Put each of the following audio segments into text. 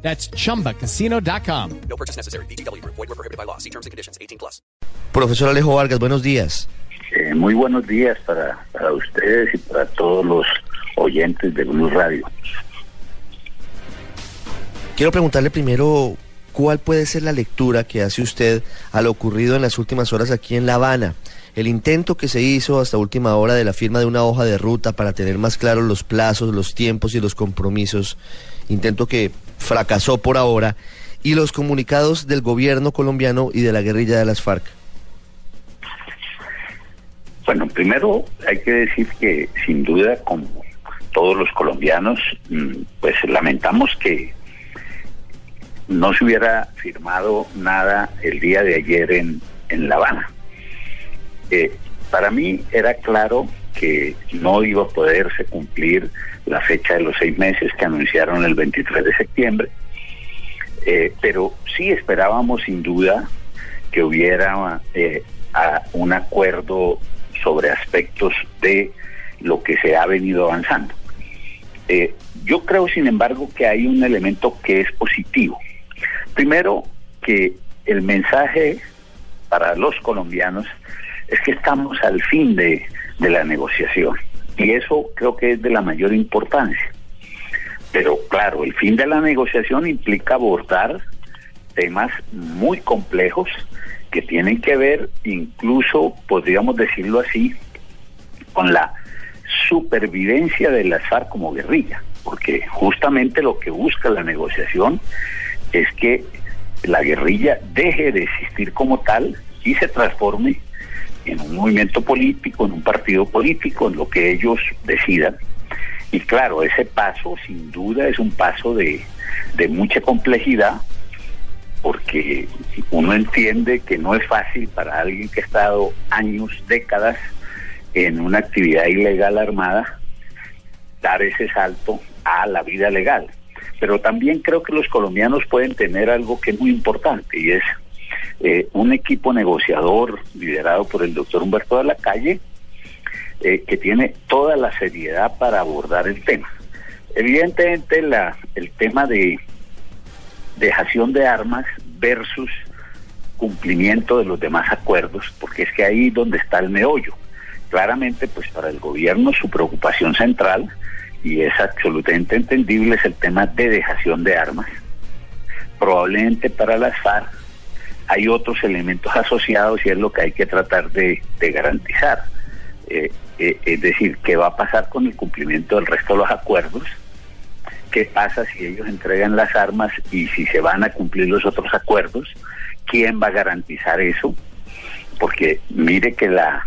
That's chumbacasino.com. No purchase necessary. BGW. Void were prohibited by law. See terms and conditions. 18 plus. Profesor Alejo Vargas, buenos días. Eh, muy buenos días para, para ustedes y para todos los oyentes de Blue Radio. Quiero preguntarle primero cuál puede ser la lectura que hace usted a lo ocurrido en las últimas horas aquí en La Habana. El intento que se hizo hasta última hora de la firma de una hoja de ruta para tener más claros los plazos, los tiempos y los compromisos, intento que fracasó por ahora, y los comunicados del gobierno colombiano y de la guerrilla de las FARC. Bueno, primero hay que decir que sin duda, como todos los colombianos, mm, pues lamentamos que no se hubiera firmado nada el día de ayer en, en La Habana. Eh, para mí era claro que no iba a poderse cumplir la fecha de los seis meses que anunciaron el 23 de septiembre, eh, pero sí esperábamos sin duda que hubiera eh, un acuerdo sobre aspectos de lo que se ha venido avanzando. Yo creo, sin embargo, que hay un elemento que es positivo. Primero, que el mensaje para los colombianos es que estamos al fin de, de la negociación. Y eso creo que es de la mayor importancia. Pero claro, el fin de la negociación implica abordar temas muy complejos que tienen que ver incluso, podríamos decirlo así, con la supervivencia de las FARC como guerrilla, porque justamente lo que busca la negociación es que la guerrilla deje de existir como tal y se transforme en un movimiento político, en un partido político, en lo que ellos decidan. Y claro, ese paso sin duda es un paso de, de mucha complejidad, porque uno entiende que no es fácil para alguien que ha estado años, décadas en una actividad ilegal armada, dar ese salto a la vida legal. Pero también creo que los colombianos pueden tener algo que es muy importante y es eh, un equipo negociador liderado por el doctor Humberto de la Calle, eh, que tiene toda la seriedad para abordar el tema. Evidentemente la, el tema de dejación de armas versus cumplimiento de los demás acuerdos, porque es que ahí donde está el meollo. Claramente, pues para el gobierno su preocupación central, y es absolutamente entendible, es el tema de dejación de armas. Probablemente para las FARC hay otros elementos asociados y es lo que hay que tratar de, garantizar. Eh, eh, es decir, qué va a pasar con el cumplimiento del resto de los acuerdos, qué pasa si ellos entregan las armas y si se van a cumplir los otros acuerdos, quién va a garantizar eso, porque mire que la,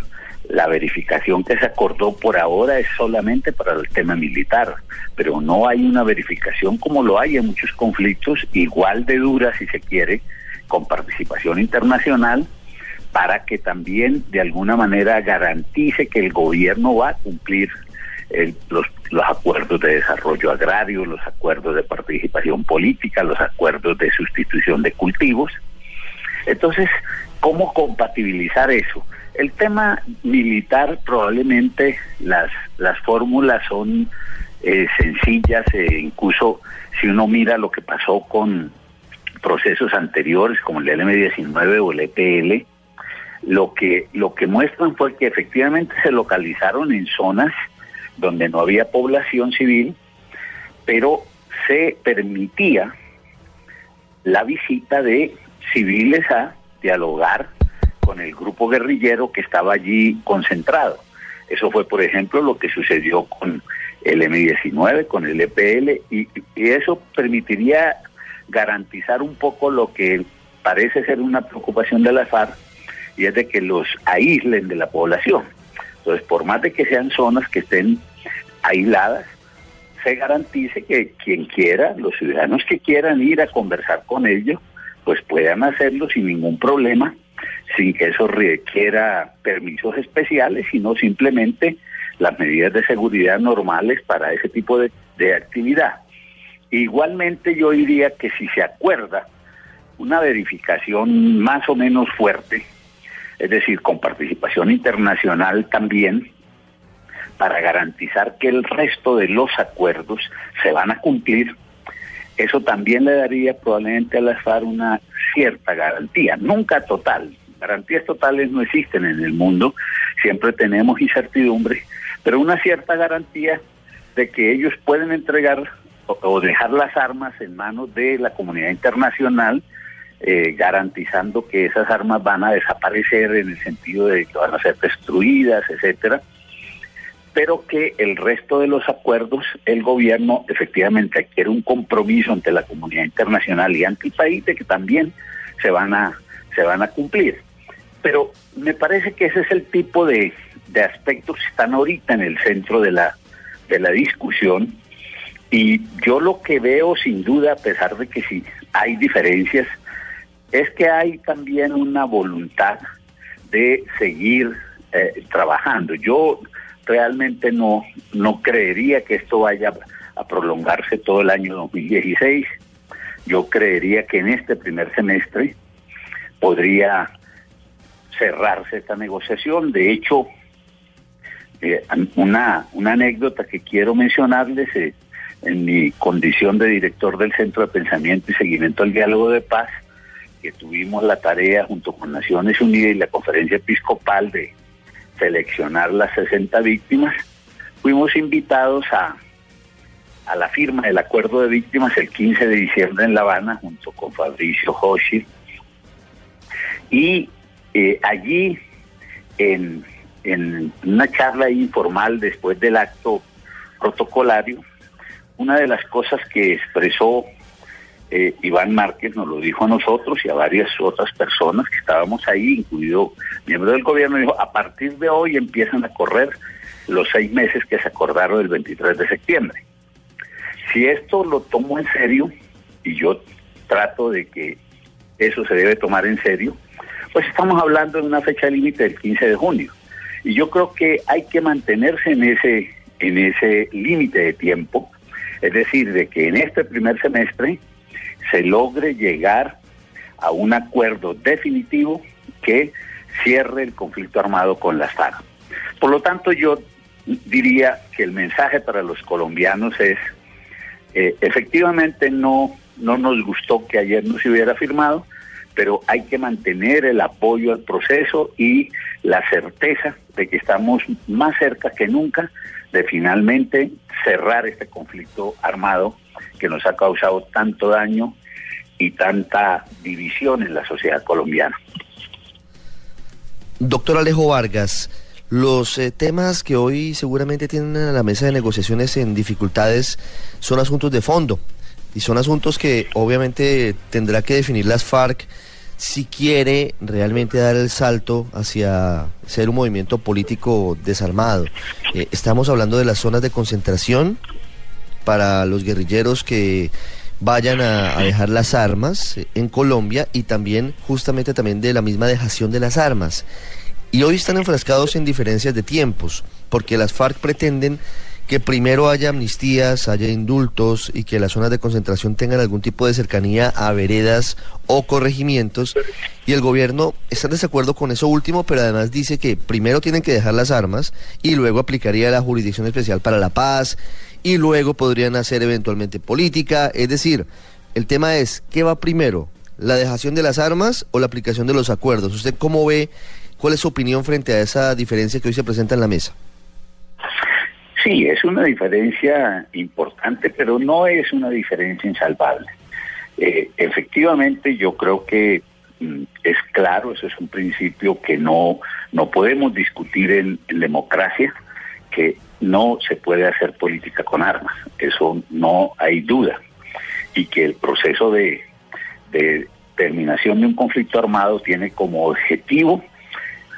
la verificación que se acordó por ahora es solamente para el tema militar, pero no hay una verificación como lo hay en muchos conflictos, igual de dura si se quiere, con participación internacional, para que también de alguna manera garantice que el gobierno va a cumplir los, los acuerdos de desarrollo agrario, los acuerdos de participación política, los acuerdos de sustitución de cultivos. Entonces, ¿cómo compatibilizar eso? El tema militar probablemente las, las fórmulas son eh, sencillas, e incluso si uno mira lo que pasó con procesos anteriores como el LM19 o el EPL, lo que, lo que muestran fue que efectivamente se localizaron en zonas donde no había población civil, pero se permitía la visita de civiles a dialogar con el grupo guerrillero que estaba allí concentrado. Eso fue, por ejemplo, lo que sucedió con el M19, con el EPL, y, eso permitiría garantizar un poco lo que parece ser una preocupación de la FARC, y es de que los aíslen de la población. Entonces, por más de que sean zonas que estén aisladas, se garantice que quien quiera, los ciudadanos que quieran ir a conversar con ellos, pues puedan hacerlo sin ningún problema, sin que eso requiera permisos especiales, sino simplemente las medidas de seguridad normales para ese tipo de, de actividad. Igualmente yo diría que si se acuerda una verificación más o menos fuerte, es decir, con participación internacional también, para garantizar que el resto de los acuerdos se van a cumplir, eso también le daría probablemente a las FARC una cierta garantía, nunca total. Garantías totales no existen en el mundo, siempre tenemos incertidumbre, pero una cierta garantía de que ellos pueden entregar o, dejar las armas en manos de la comunidad internacional, eh, garantizando que esas armas van a desaparecer en el sentido de que van a ser destruidas, etcétera, pero que el resto de los acuerdos el gobierno efectivamente adquiere un compromiso ante la comunidad internacional y ante el país de que también se van a se van a cumplir. Pero me parece que ese es el tipo de, de aspectos que están ahorita en el centro de la de la discusión y yo lo que veo sin duda, a pesar de que sí hay diferencias, es que hay también una voluntad de seguir eh, trabajando. Yo realmente no, no creería que esto vaya a prolongarse todo el año 2016. Yo creería que en este primer semestre podría cerrarse esta negociación. De hecho, eh, una, una anécdota que quiero mencionarles, en mi condición de director del Centro de Pensamiento y Seguimiento al Diálogo de Paz, que tuvimos la tarea junto con Naciones Unidas y la Conferencia Episcopal de seleccionar las 60 víctimas, fuimos invitados a, a la firma del acuerdo de víctimas el 15 de diciembre en La Habana junto con Fabricio Hoshi. Y eh, allí, en, en una charla informal después del acto protocolario, una de las cosas que expresó eh, Iván Márquez, nos lo dijo a nosotros y a varias otras personas que estábamos ahí, incluido miembros del gobierno, dijo, a partir de hoy empiezan a correr los seis meses que se acordaron el 23 de septiembre. Si esto lo tomo en serio, y yo trato de que eso se debe tomar en serio, pues estamos hablando de una fecha límite del 15 de junio. Y yo creo que hay que mantenerse en ese, en ese límite de tiempo, es decir, de que en este primer semestre se logre llegar a un acuerdo definitivo que cierre el conflicto armado con las FARC. Por lo tanto, yo diría que el mensaje para los colombianos es, eh, efectivamente no, no nos gustó que ayer no se hubiera firmado, pero hay que mantener el apoyo al proceso y la certeza de que estamos más cerca que nunca de finalmente cerrar este conflicto armado que nos ha causado tanto daño y tanta división en la sociedad colombiana. Doctor Alejo Vargas, los eh, temas que hoy seguramente tienen a la mesa de negociaciones en dificultades son asuntos de fondo y son asuntos que obviamente tendrá que definir las FARC si quiere realmente dar el salto hacia ser un movimiento político desarmado. Eh, estamos hablando de las zonas de concentración para los guerrilleros que vayan a, a, dejar las armas en Colombia y también justamente también de la misma dejación de las armas. Y hoy están enfrascados en diferencias de tiempos, porque las FARC pretenden que primero haya amnistías, haya indultos y que las zonas de concentración tengan algún tipo de cercanía a veredas o corregimientos. Y el gobierno está en desacuerdo con eso último, pero además dice que primero tienen que dejar las armas y luego aplicaría la jurisdicción especial para la paz y luego podrían hacer eventualmente política. Es decir, el tema es, ¿qué va primero? ¿La dejación de las armas o la aplicación de los acuerdos? ¿Usted cómo ve? ¿Cuál es su opinión frente a esa diferencia que hoy se presenta en la mesa? Sí, es una diferencia importante, pero no es una diferencia insalvable. Eh, efectivamente, yo creo que mm, es claro, eso es un principio que no, no podemos discutir en, democracia, que no se puede hacer política con armas, eso no hay duda, y que el proceso de terminación de un conflicto armado tiene como objetivo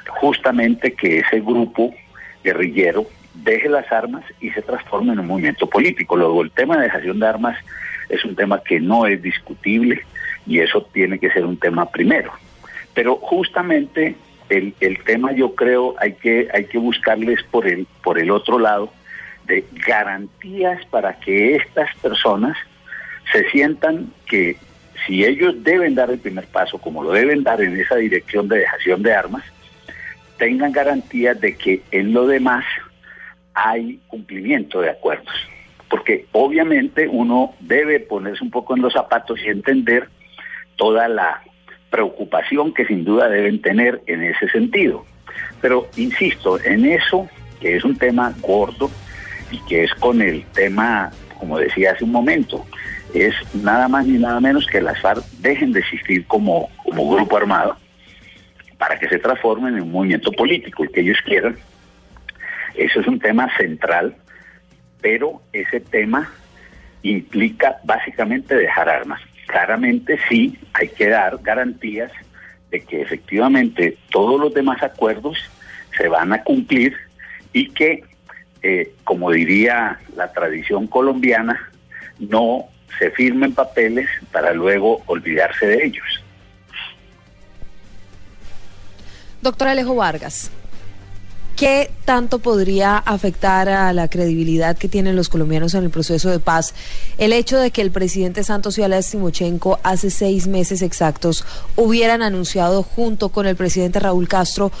justamente que ese grupo guerrillero deje las armas y se transforme en un movimiento político. Luego, el tema de dejación de armas es un tema que no es discutible y eso tiene que ser un tema primero. Pero justamente el, el tema yo creo hay que, hay que buscarles por el, por el otro lado de garantías para que estas personas se sientan que si ellos deben dar el primer paso, como lo deben dar en esa dirección de dejación de armas, tengan garantías de que en lo demás hay cumplimiento de acuerdos. Porque obviamente uno debe ponerse un poco en los zapatos y entender toda la preocupación que sin duda deben tener en ese sentido. Pero insisto, en eso, que es un tema gordo y que es con el tema, como decía hace un momento, es nada más ni nada menos que las FARC dejen de existir como, como grupo armado para que se transformen en un movimiento político, el que ellos quieran. Eso es un tema central, pero ese tema implica básicamente dejar armas. Claramente sí hay que dar garantías de que efectivamente todos los demás acuerdos se van a cumplir y que, eh, como diría la tradición colombiana, no se firmen papeles para luego olvidarse de ellos. Doctor Alejo Vargas, ¿qué tanto podría afectar a la credibilidad que tienen los colombianos en el proceso de paz el hecho de que el presidente Santos y Alex Timochenko hace seis meses exactos hubieran anunciado junto con el presidente Raúl Castro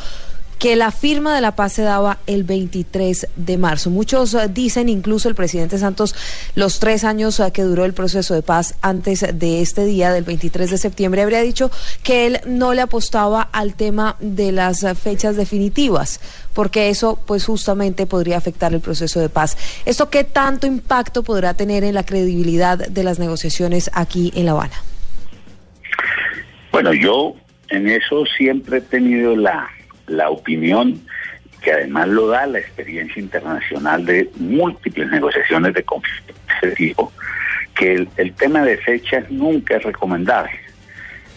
que la firma de la paz se daba el 23 de marzo. Muchos uh, dicen, incluso el presidente Santos, los tres años uh, que duró el proceso de paz antes de este día, del 23 de septiembre, habría dicho que él no le apostaba al tema de las fechas definitivas, porque eso pues justamente podría afectar el proceso de paz. ¿Esto qué tanto impacto podrá tener en la credibilidad de las negociaciones aquí en La Habana? Bueno, yo en eso siempre he tenido la la opinión que además lo da la experiencia internacional de múltiples negociaciones de conflicto de ese tipo, que el, el, tema de fechas nunca es recomendable,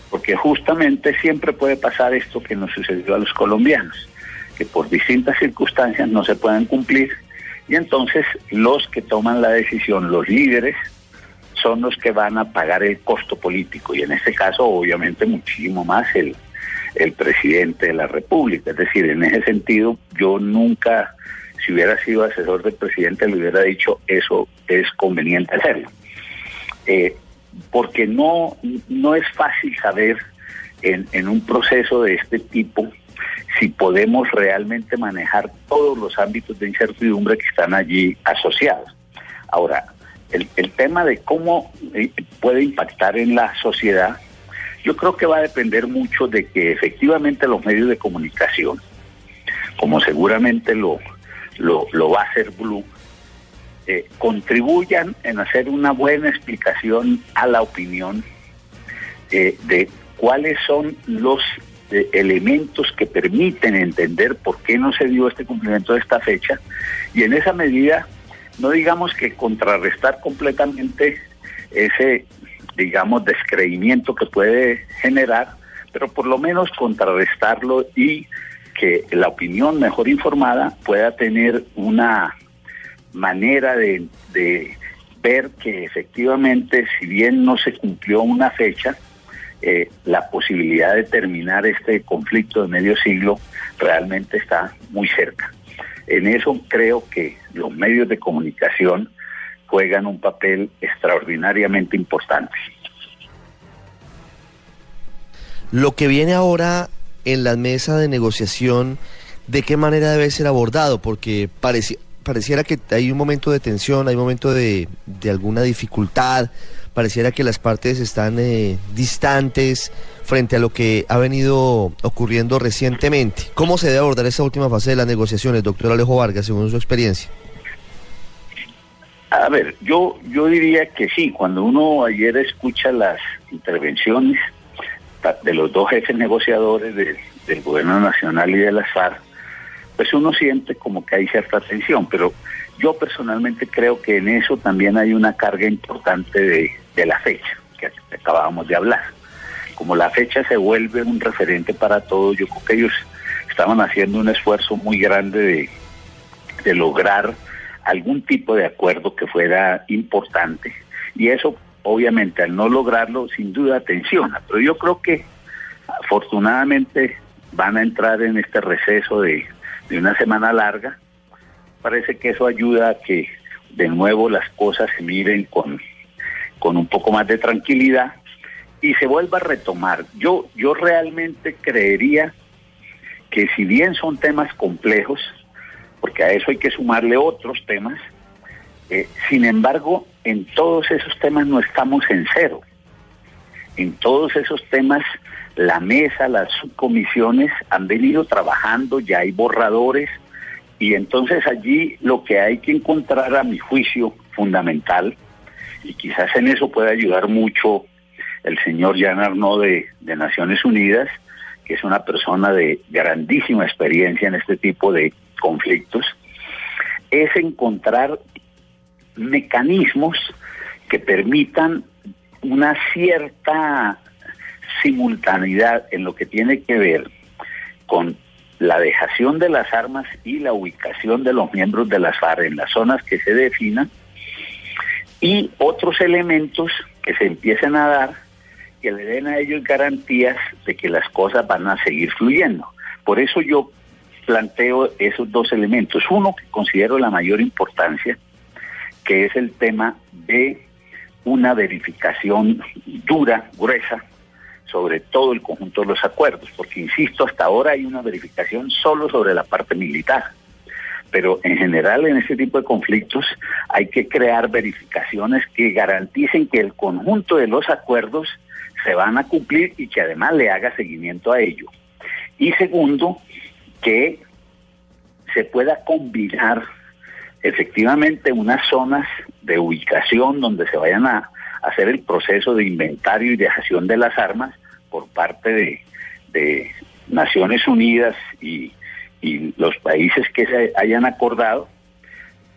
porque justamente siempre puede pasar esto que nos sucedió a los colombianos, que por distintas circunstancias no se pueden cumplir, y entonces los que toman la decisión, los líderes, son los que van a pagar el costo político, y en este caso obviamente muchísimo más el, el presidente de la República. Es decir, en ese sentido, yo nunca, si hubiera sido asesor del presidente, le hubiera dicho eso es conveniente hacerlo. Eh, porque no, no es fácil saber en, en un proceso de este tipo si podemos realmente manejar todos los ámbitos de incertidumbre que están allí asociados. Ahora, el, el tema de cómo eh, puede impactar en la sociedad yo creo que va a depender mucho de que efectivamente los medios de comunicación, como seguramente lo, lo, va a hacer Blue, eh, contribuyan en hacer una buena explicación a la opinión eh, de cuáles son los eh, elementos que permiten entender por qué no se dio este cumplimiento de esta fecha. Y en esa medida no digamos que contrarrestar completamente ese digamos, descreimiento que puede generar, pero por lo menos contrarrestarlo y que la opinión mejor informada pueda tener una manera de, ver que efectivamente, si bien no se cumplió una fecha, eh, la posibilidad de terminar este conflicto de medio siglo realmente está muy cerca. En eso creo que los medios de comunicación juegan un papel extraordinariamente importante. Lo que viene ahora en la mesa de negociación, ¿de qué manera debe ser abordado? Porque pareciera que hay un momento de tensión, hay un momento de, alguna dificultad, pareciera que las partes están eh, distantes frente a lo que ha venido ocurriendo recientemente. ¿Cómo se debe abordar esta última fase de las negociaciones, doctor Alejo Vargas, según su experiencia? A ver, yo, yo diría que sí, cuando uno ayer escucha las intervenciones de los dos jefes negociadores del gobierno nacional y de las FARC, pues uno siente como que hay cierta tensión, pero yo personalmente creo que en eso también hay una carga importante de, de la fecha, que acabábamos de hablar. Como la fecha se vuelve un referente para todos, yo creo que ellos estaban haciendo un esfuerzo muy grande de, de lograr algún tipo de acuerdo que fuera importante y eso obviamente al no lograrlo sin duda tensiona, pero yo creo que afortunadamente van a entrar en este receso de, una semana larga. Parece que eso ayuda a que de nuevo las cosas se miren con, con un poco más de tranquilidad y se vuelva a retomar. Yo, yo realmente creería que si bien son temas complejos, porque a eso hay que sumarle otros temas, eh, sin embargo, en todos esos temas no estamos en cero. En todos esos temas, la mesa, las subcomisiones han venido trabajando, ya hay borradores, y entonces allí lo que hay que encontrar, a mi juicio, fundamental, y quizás en eso puede ayudar mucho el señor Jean Arnaud de Naciones Unidas, que es una persona de grandísima experiencia en este tipo de conflictos, es encontrar mecanismos que permitan una cierta simultaneidad en lo que tiene que ver con la dejación de las armas y la ubicación de los miembros de las FARC en las zonas que se definan y otros elementos que se empiecen a dar que le den a ellos garantías de que las cosas van a seguir fluyendo. Por eso yo planteo esos dos elementos. Uno que considero la mayor importancia, que es el tema de una verificación dura, gruesa, sobre todo el conjunto de los acuerdos, porque insisto, hasta ahora hay una verificación solo sobre la parte militar, pero en general en este tipo de conflictos hay que crear verificaciones que garanticen que el conjunto de los acuerdos se van a cumplir y que además le haga seguimiento a ello. Y segundo, que se pueda combinar efectivamente unas zonas de ubicación donde se vayan a hacer el proceso de inventario y dejación de las armas por parte de, Naciones Unidas y, y los países que se hayan acordado,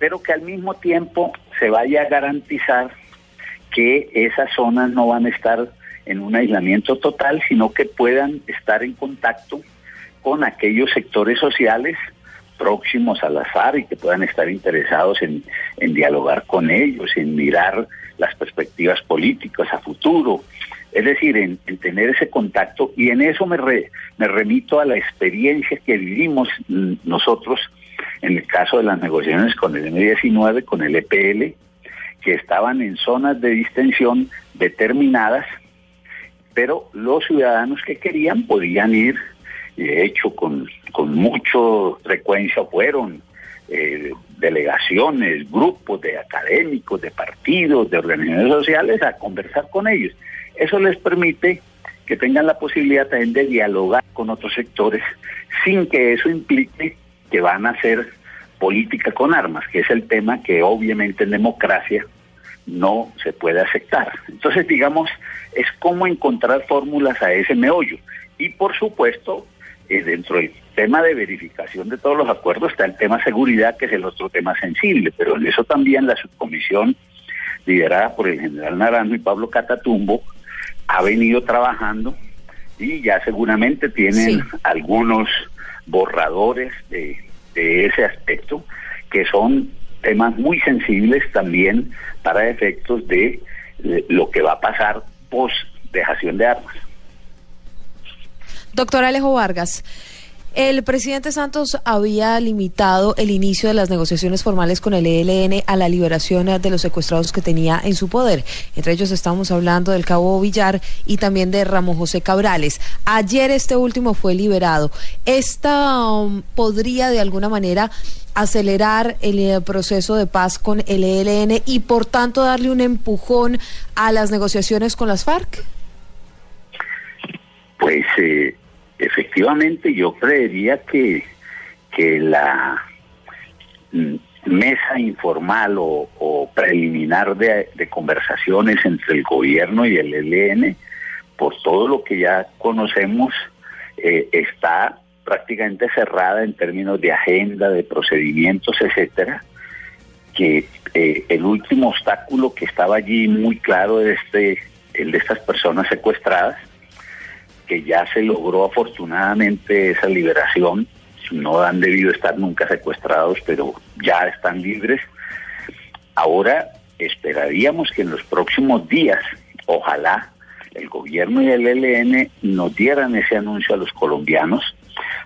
pero que al mismo tiempo se vaya a garantizar que esas zonas no van a estar en un aislamiento total, sino que puedan estar en contacto con aquellos sectores sociales próximos a la FARC y que puedan estar interesados en, en dialogar con ellos, en mirar las perspectivas políticas a futuro, es decir, en, en tener ese contacto y en eso me, re, me remito a la experiencia que vivimos nosotros en el caso de las negociaciones con el M19, con el EPL, que estaban en zonas de distensión determinadas, pero los ciudadanos que querían podían ir de hecho con, con mucha frecuencia fueron eh, delegaciones, grupos de académicos, de partidos, de organizaciones sociales a conversar con ellos. Eso les permite que tengan la posibilidad también de dialogar con otros sectores sin que eso implique que van a hacer política con armas, que es el tema que obviamente en democracia no se puede aceptar. Entonces, digamos, es cómo encontrar fórmulas a ese meollo. Y por supuesto, eh, dentro del tema de verificación de todos los acuerdos está el tema seguridad, que es el otro tema sensible, pero en eso también la subcomisión liderada por el general Naranjo y Pablo Catatumbo ha venido trabajando y ya seguramente tienen sí. algunos borradores de, de ese aspecto que son temas muy sensibles también para efectos de, de lo que va a pasar post dejación de armas. Doctor Alejo Vargas, el presidente Santos había limitado el inicio de las negociaciones formales con el ELN a la liberación de los secuestrados que tenía en su poder. Entre ellos estamos hablando del cabo Villar y también de Ramón José Cabrales. Ayer este último fue liberado. ¿Esta um, podría de alguna manera acelerar el proceso de paz con el ELN y por tanto darle un empujón a las negociaciones con las FARC? Pues eh, efectivamente yo creería que, que la mesa informal o, preliminar de, de, conversaciones entre el gobierno y el ELN, por todo lo que ya conocemos, eh, está prácticamente cerrada en términos de agenda, de procedimientos, etcétera, que eh, el último obstáculo que estaba allí muy claro es este, el de estas personas secuestradas, que ya se logró afortunadamente esa liberación, no han debido estar nunca secuestrados, pero ya están libres. Ahora esperaríamos que en los próximos días, ojalá, el gobierno y el ELN nos dieran ese anuncio a los colombianos,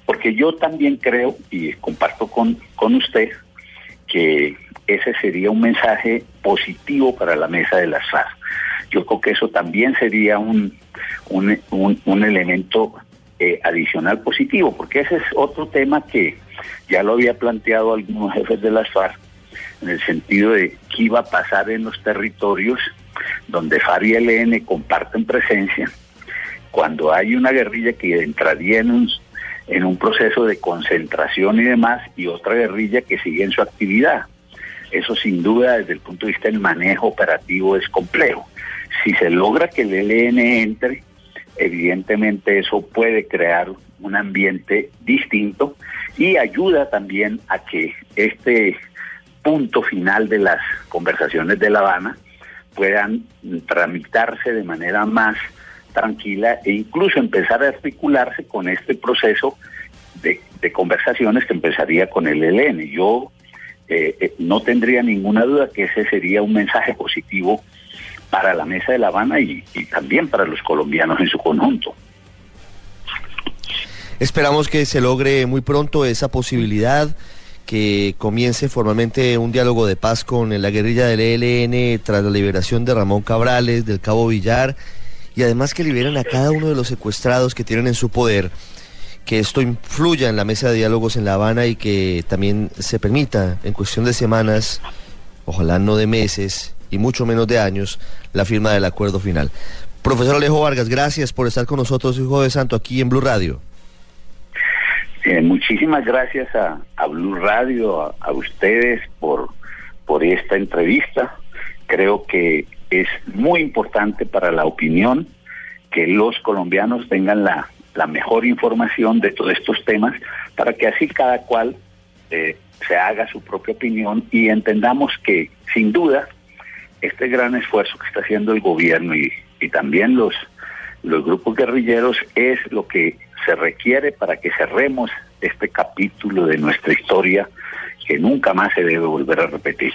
porque yo también creo y comparto con, con usted que ese sería un mensaje positivo para la mesa de las FARC. Yo creo que eso también sería un, un, un, elemento eh, adicional positivo, porque ese es otro tema que ya lo había planteado algunos jefes de las FARC, en el sentido de qué iba a pasar en los territorios donde FARC y ELN comparten presencia, cuando hay una guerrilla que entraría en un, en un proceso de concentración y demás, y otra guerrilla que sigue en su actividad. Eso sin duda desde el punto de vista del manejo operativo es complejo. Si se logra que el ELN entre, evidentemente eso puede crear un ambiente distinto y ayuda también a que este punto final de las conversaciones de La Habana puedan tramitarse de manera más tranquila e incluso empezar a articularse con este proceso de, conversaciones que empezaría con el ELN. Yo eh, eh, no tendría ninguna duda que ese sería un mensaje positivo para la Mesa de La Habana y, también para los colombianos en su conjunto. Esperamos que se logre muy pronto esa posibilidad que comience formalmente un diálogo de paz con la guerrilla del ELN tras la liberación de Ramón Cabrales, del Cabo Villar, y además que liberen a cada uno de los secuestrados que tienen en su poder, que esto influya en la mesa de diálogos en La Habana y que también se permita en cuestión de semanas, ojalá no de meses y mucho menos de años, la firma del acuerdo final. Profesor Alejo Vargas, gracias por estar con nosotros, hijo de santo, aquí en Blue Radio. Eh, muchísimas gracias a, Blue Radio, a, ustedes por, por esta entrevista. Creo que es muy importante para la opinión que los colombianos tengan la, la mejor información de todos estos temas para que así cada cual eh, se haga su propia opinión y entendamos que sin duda este gran esfuerzo que está haciendo el gobierno y, también los, los grupos guerrilleros es lo que se requiere para que cerremos este capítulo de nuestra historia que nunca más se debe volver a repetir.